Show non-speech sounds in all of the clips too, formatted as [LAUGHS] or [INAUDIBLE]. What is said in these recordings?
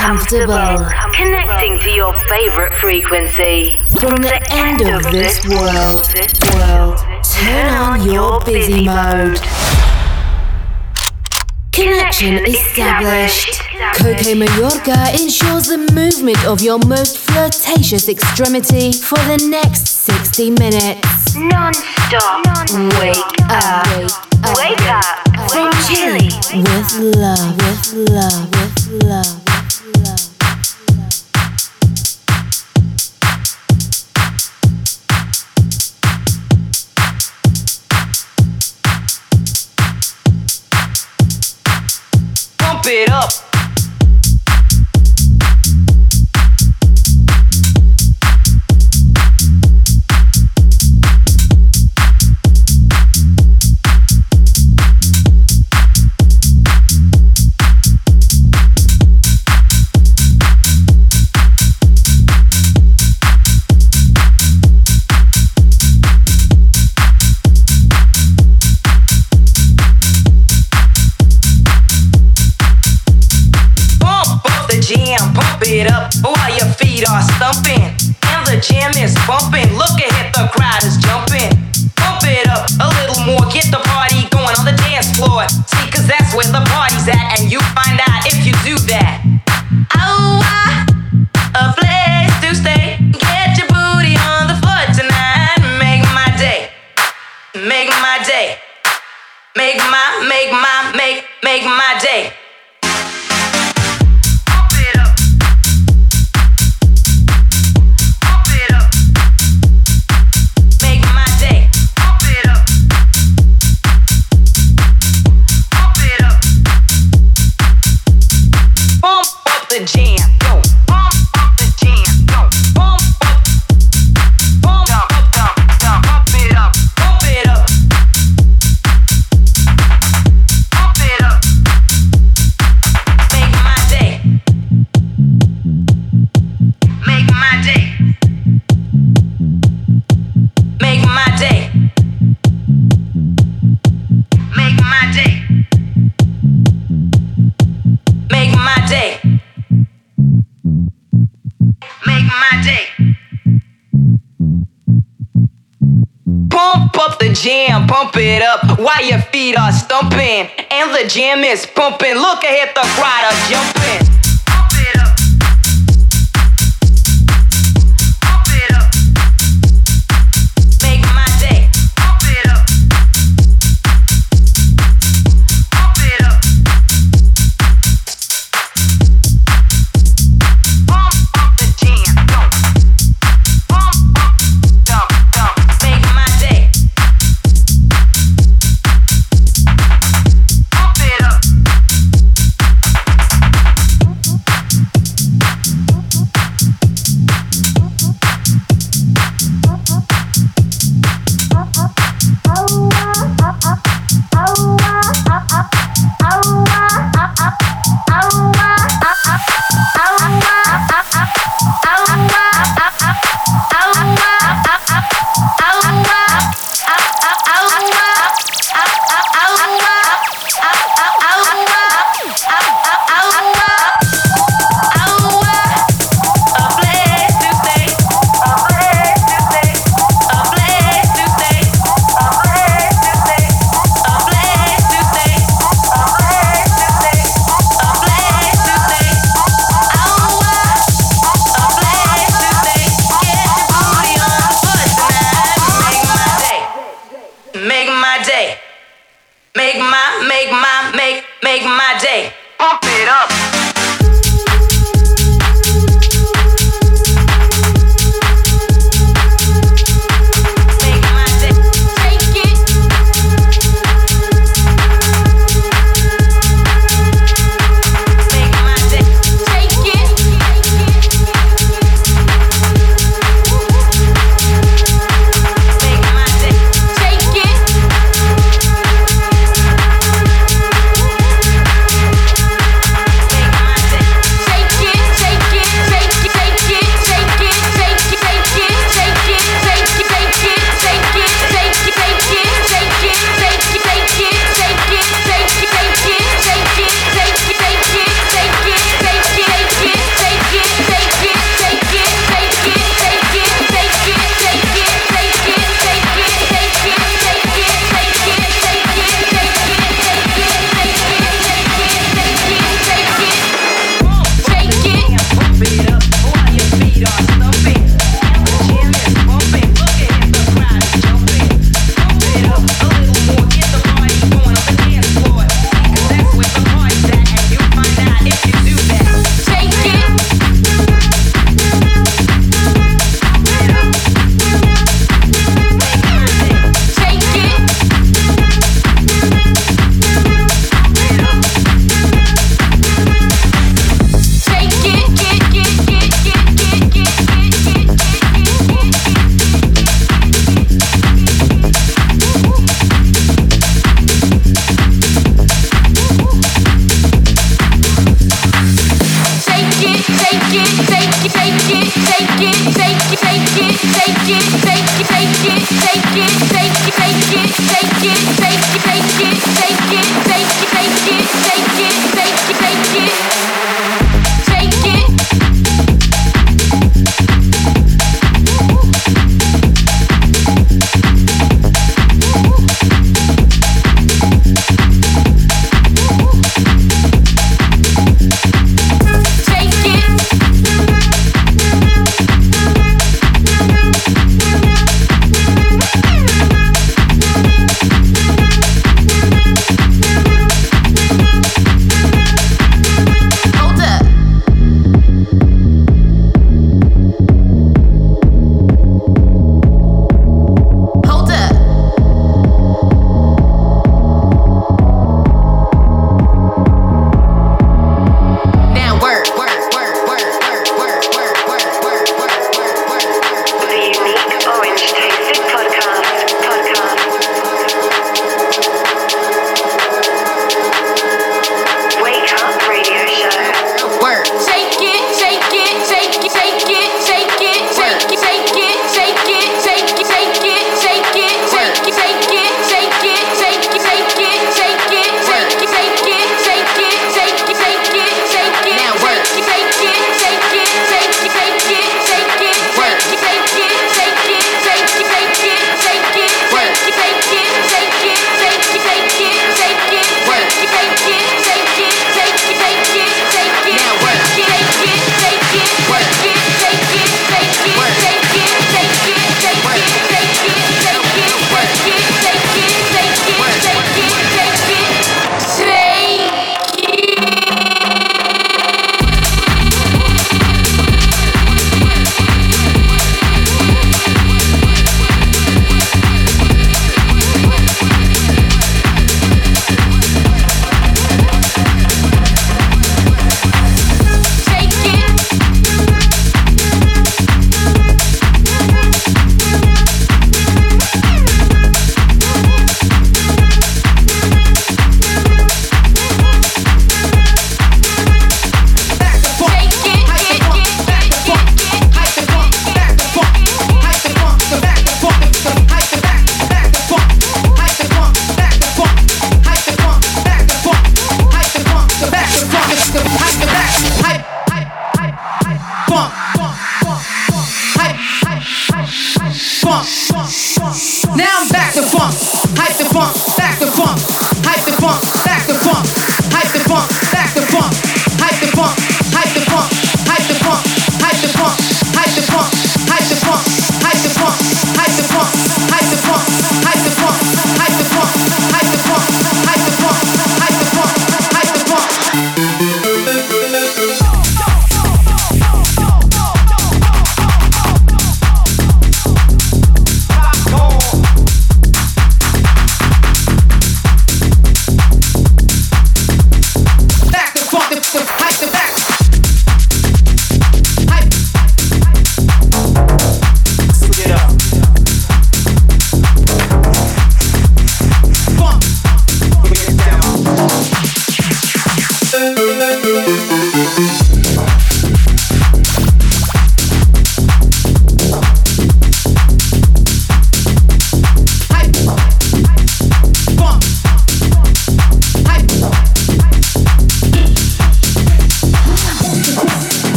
comfortable. Connecting to your favorite frequency. From the end of this world, world turn on your busy mode. Connection established. Coke Mayorga ensures the movement of your most flirtatious extremity for the next 60 minutes. Non-stop. Wake up. Wake up. From Chile. With love. With love. With love. Pump it up.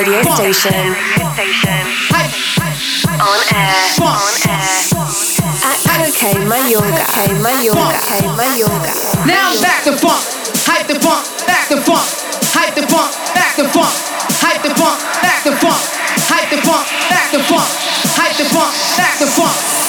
radio station. On air. On air. At Coke Mayorga. Mayorga. Yoga, Now back the funk. Hype the funk. Back the funk. Hype the funk. Back the funk. Hype the funk. Back the funk. Hype the funk. Back the funk. Hype the funk. Back the funk.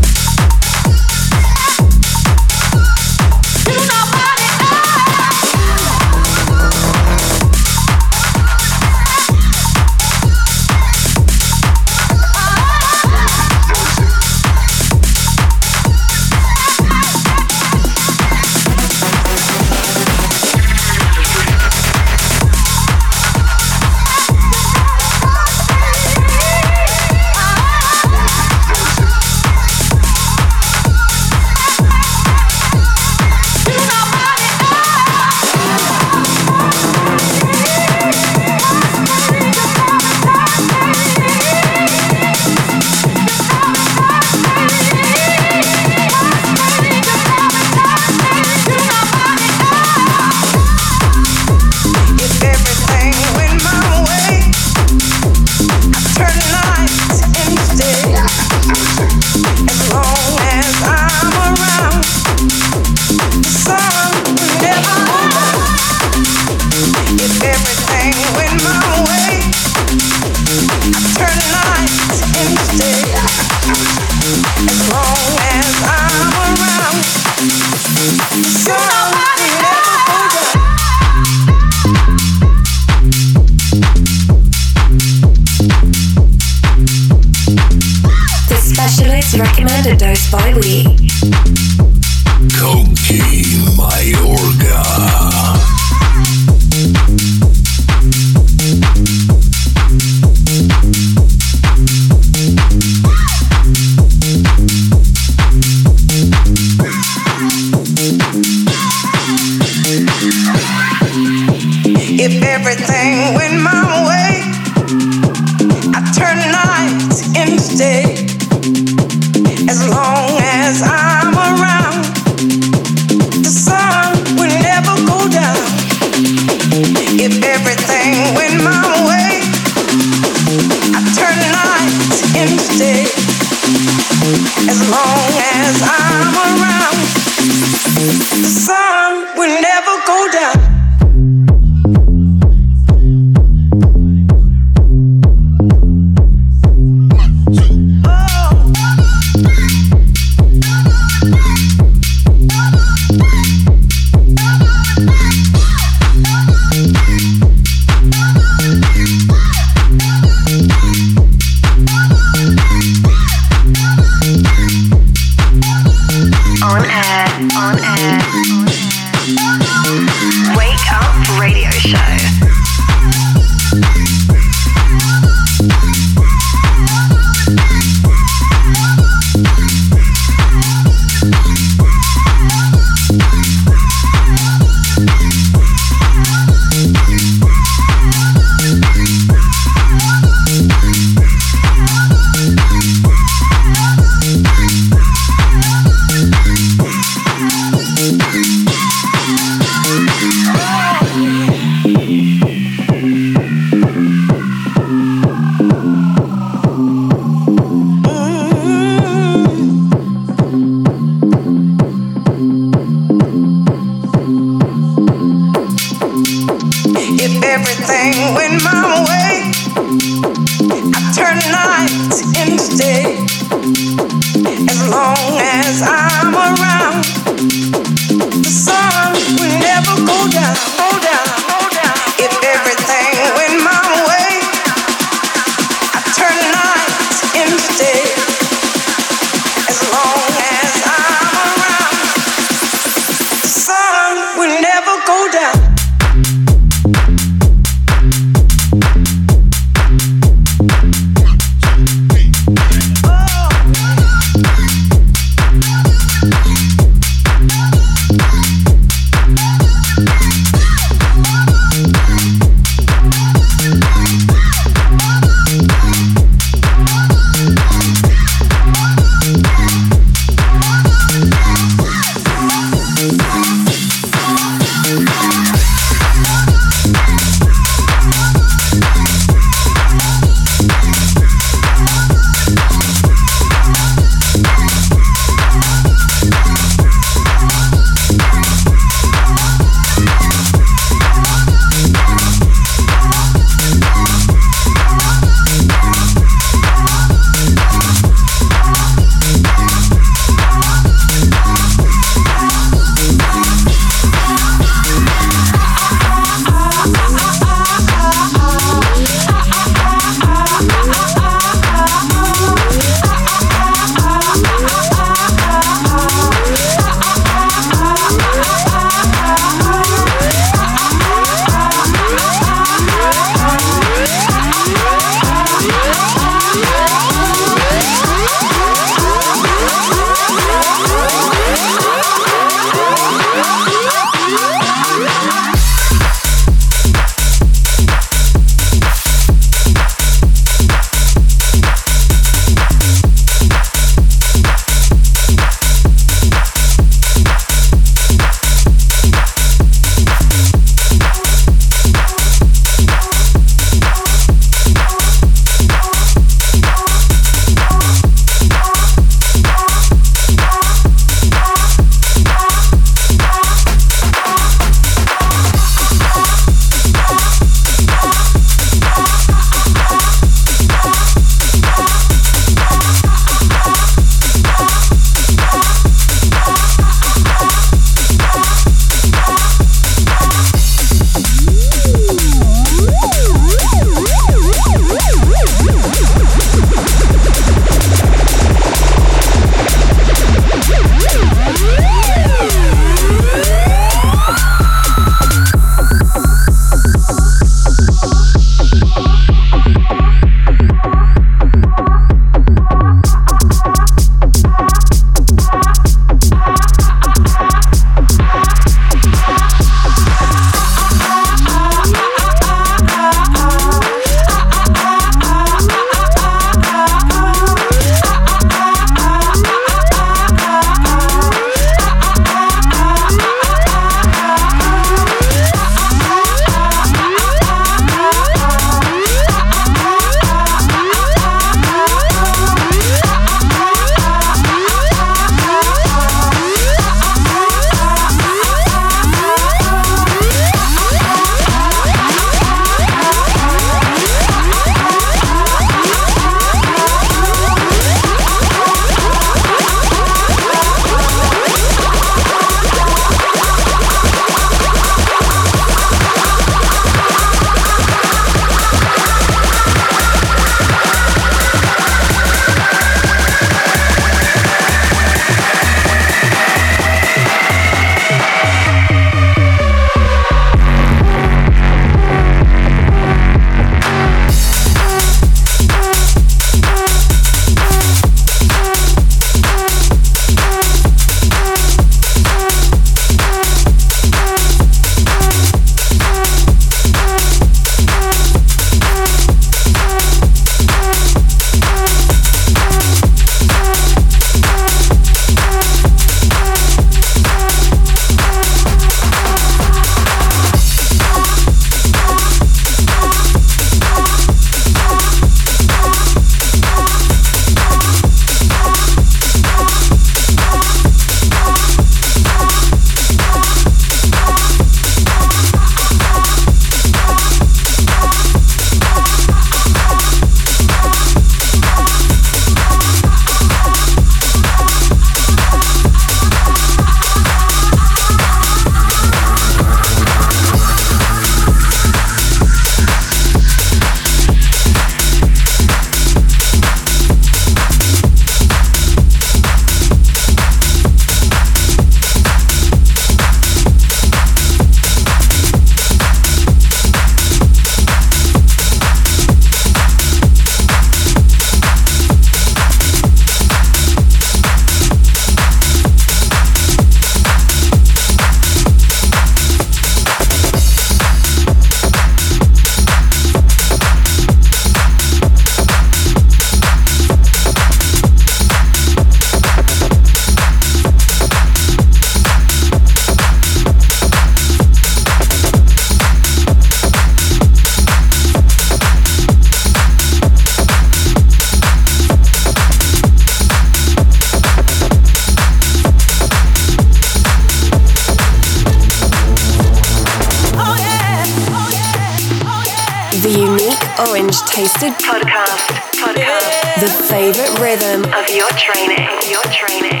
Tasted Podcast. Podcast. The favorite rhythm Of your training. Your training.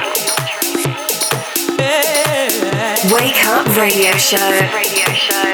Wake Up Radio Show. Radio show.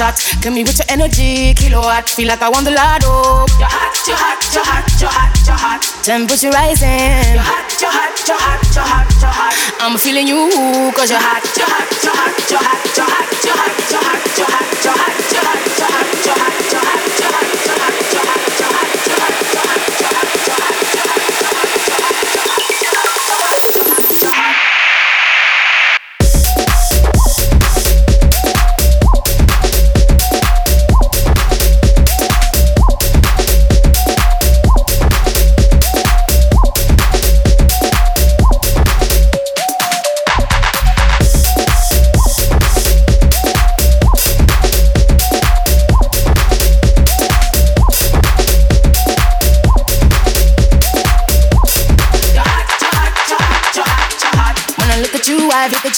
shot. Give me with your energy, kilowatt. Feel like I want the lotto. You're hot, you're hot, you're hot, you're hot, you're hot. Temperature rising. You're hot, you're hot, you're hot, you're hot, you're hot. I'm feeling you, cause you're hot, you're hot, you're hot, you're hot, you're hot.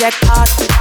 get hot.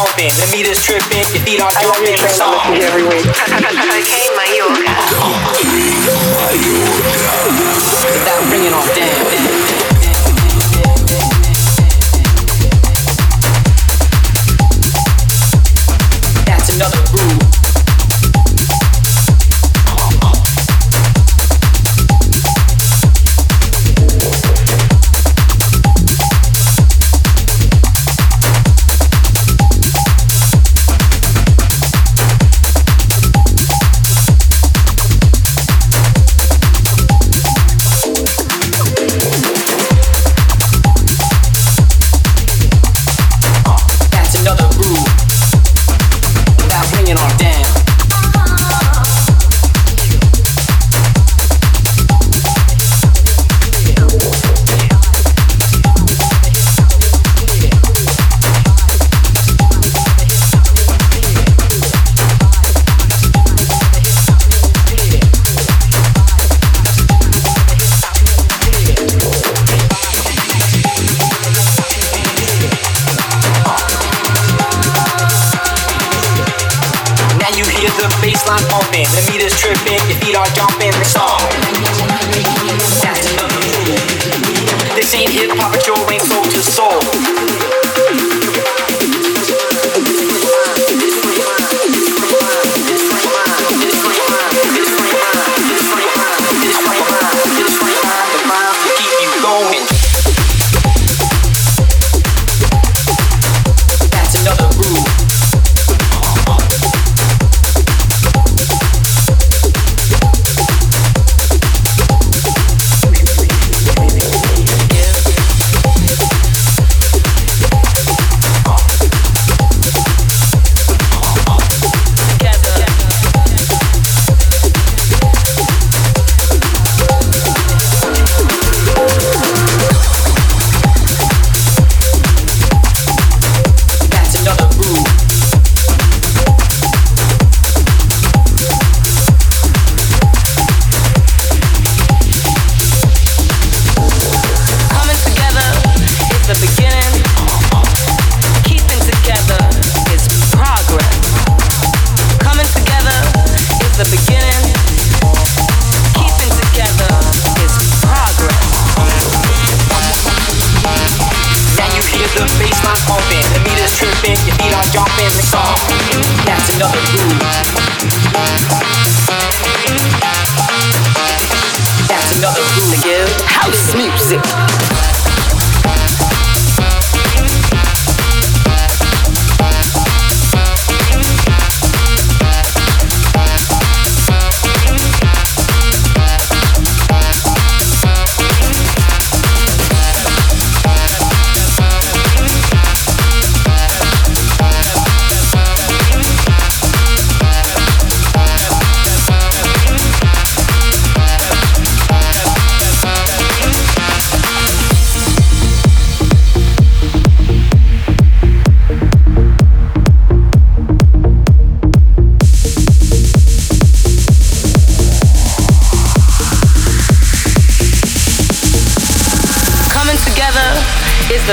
pumping. The meter's tripping. Your feet are jumping. I love your every week. [LAUGHS]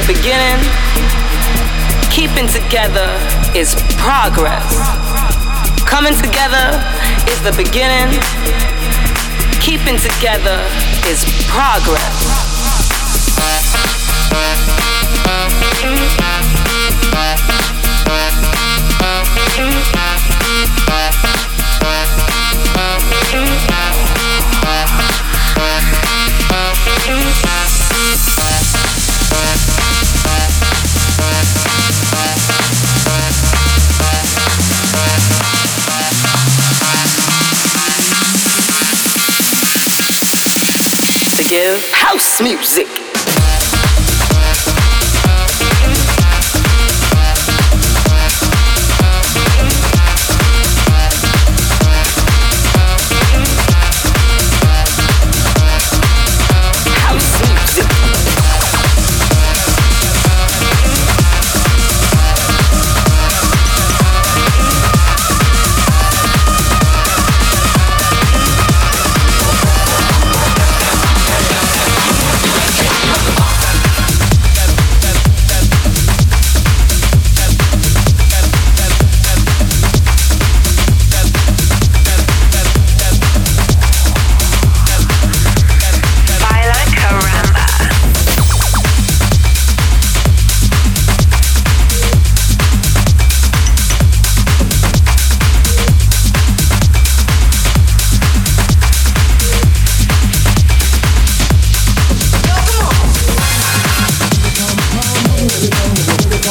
the beginning. Keeping together is progress. Coming together is the beginning. Keeping together is progress. Give house music.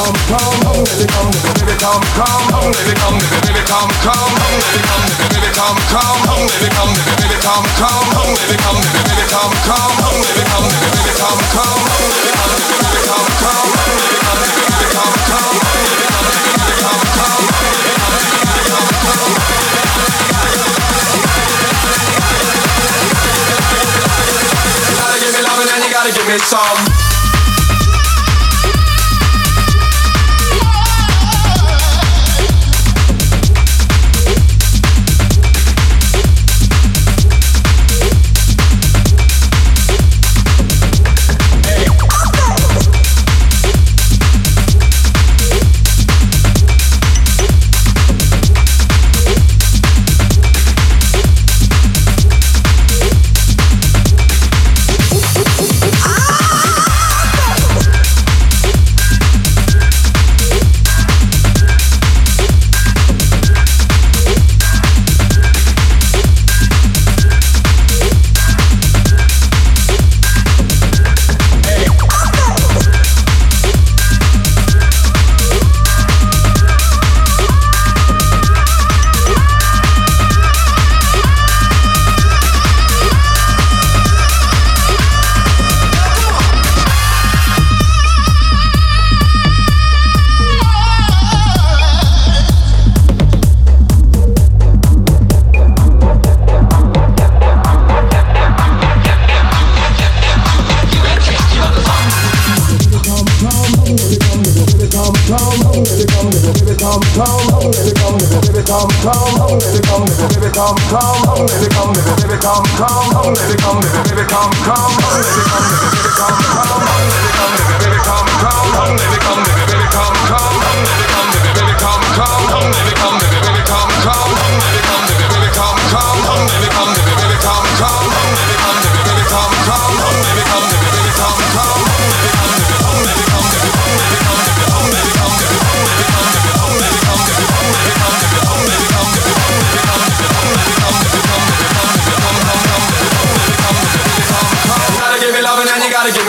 come, come, oh, baby come, baby come, come, oh, baby come, baby come, come, oh, baby come, baby come, come, oh, baby come, baby come, come, oh, baby come, baby come, come, oh, baby come, baby come, come, oh, baby come, baby come, come, oh, baby come, baby come, come, oh, baby come, baby come, come, oh, baby come, baby come, come. You gotta give me loving and you gotta give me some.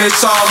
Everybody give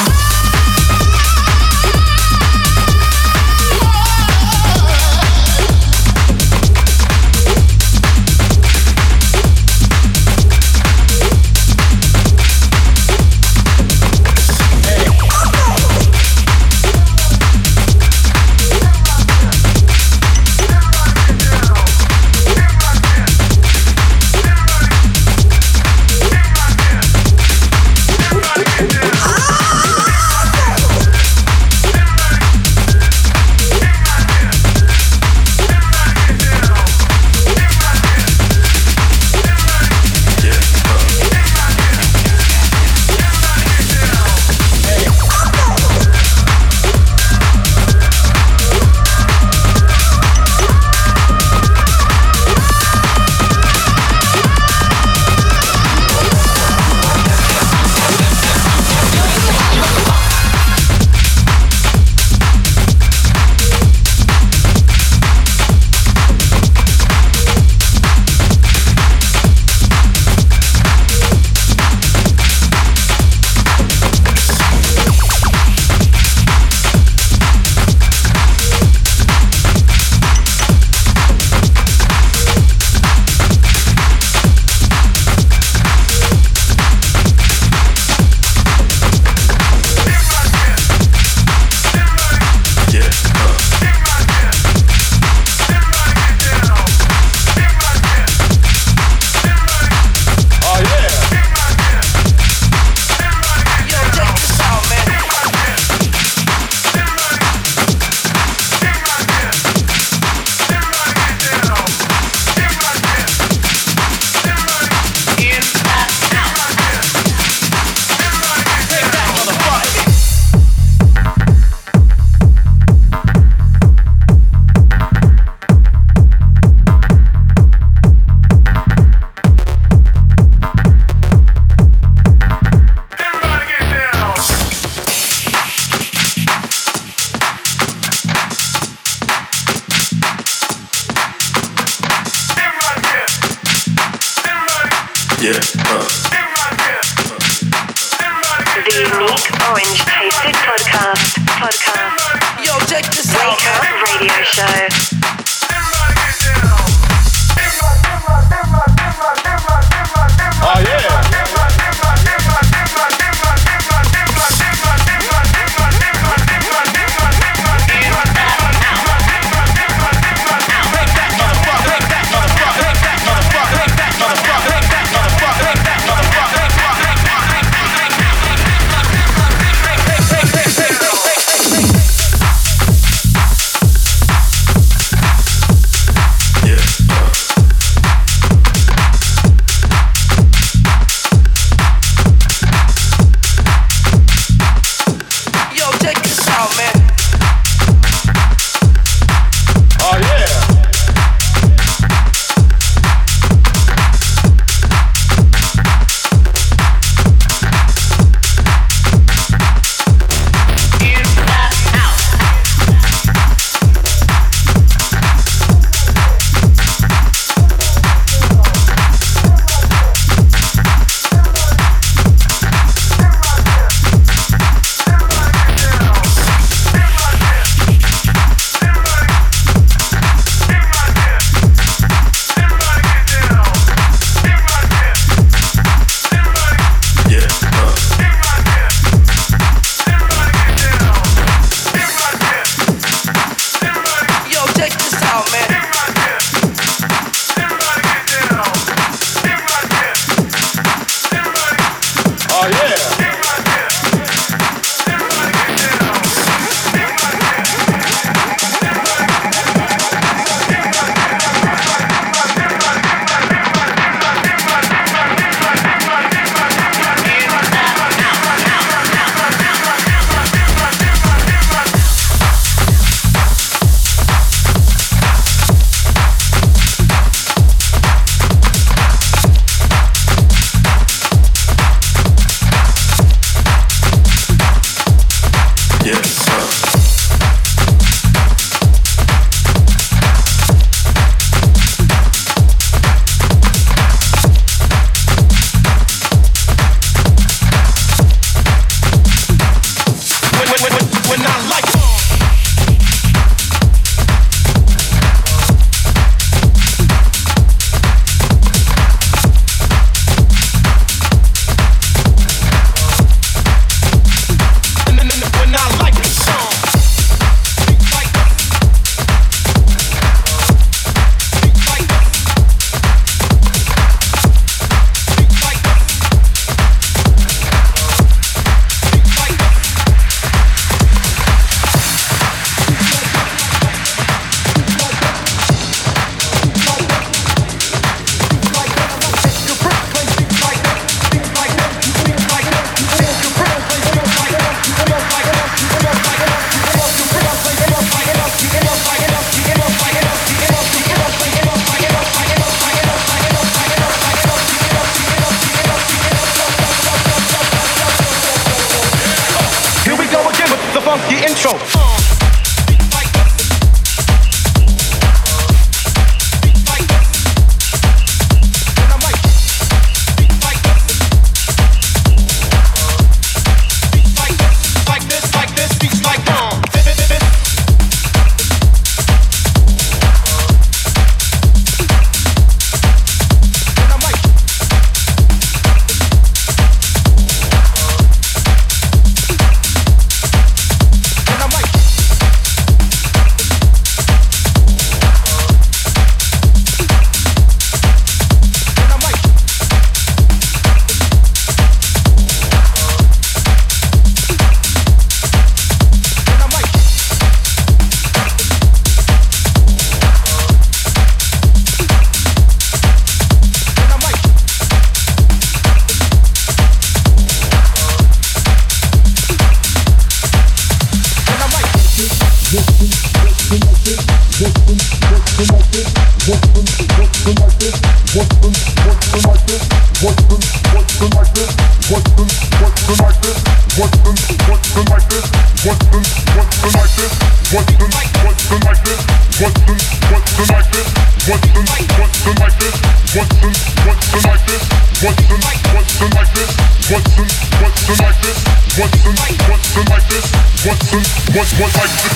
What like